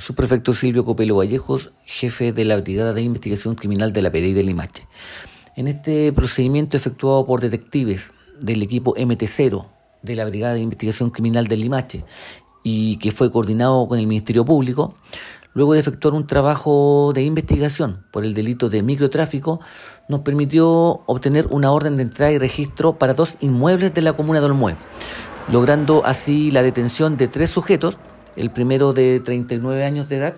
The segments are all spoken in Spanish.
subprefecto Silvio Copelo Vallejos, jefe de la Brigada de Investigación Criminal de la PDI de Limache. En este procedimiento efectuado por detectives del equipo MT0 de la Brigada de Investigación Criminal de Limache y que fue coordinado con el Ministerio Público, luego de efectuar un trabajo de investigación por el delito de microtráfico, nos permitió obtener una orden de entrada y registro para dos inmuebles de la comuna de Olmué, logrando así la detención de tres sujetos, el primero de 39 años de edad,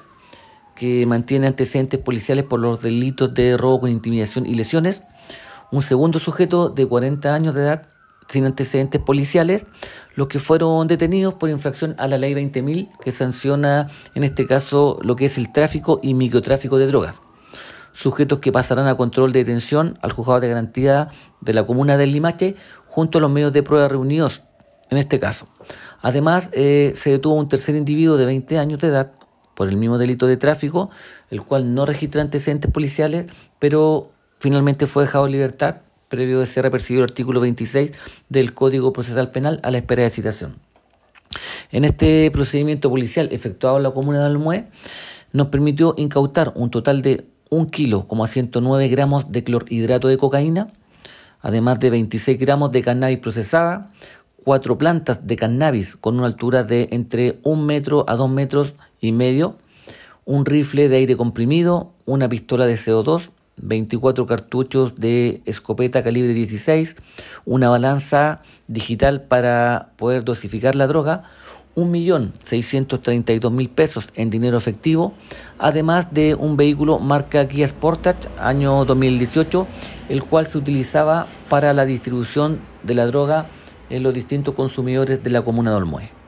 que mantiene antecedentes policiales por los delitos de robo con intimidación y lesiones, un segundo sujeto de 40 años de edad sin antecedentes policiales, los que fueron detenidos por infracción a la ley 20.000 que sanciona en este caso lo que es el tráfico y microtráfico de drogas. Sujetos que pasarán a control de detención al juzgado de garantía de la comuna del Limache junto a los medios de prueba reunidos en este caso. Además, eh, se detuvo un tercer individuo de 20 años de edad por el mismo delito de tráfico, el cual no registra antecedentes policiales, pero finalmente fue dejado en libertad previo de ser apercibido el artículo 26 del Código Procesal Penal a la espera de citación. En este procedimiento policial efectuado en la comuna de Almué, nos permitió incautar un total de 1 kilo, 109 gramos de clorhidrato de cocaína, además de 26 gramos de cannabis procesada, cuatro plantas de cannabis con una altura de entre un metro a dos metros y medio, un rifle de aire comprimido, una pistola de CO2, 24 cartuchos de escopeta calibre 16, una balanza digital para poder dosificar la droga, 1.632.000 pesos en dinero efectivo, además de un vehículo marca Kia Sportage año 2018, el cual se utilizaba para la distribución de la droga en los distintos consumidores de la comuna de Olmué.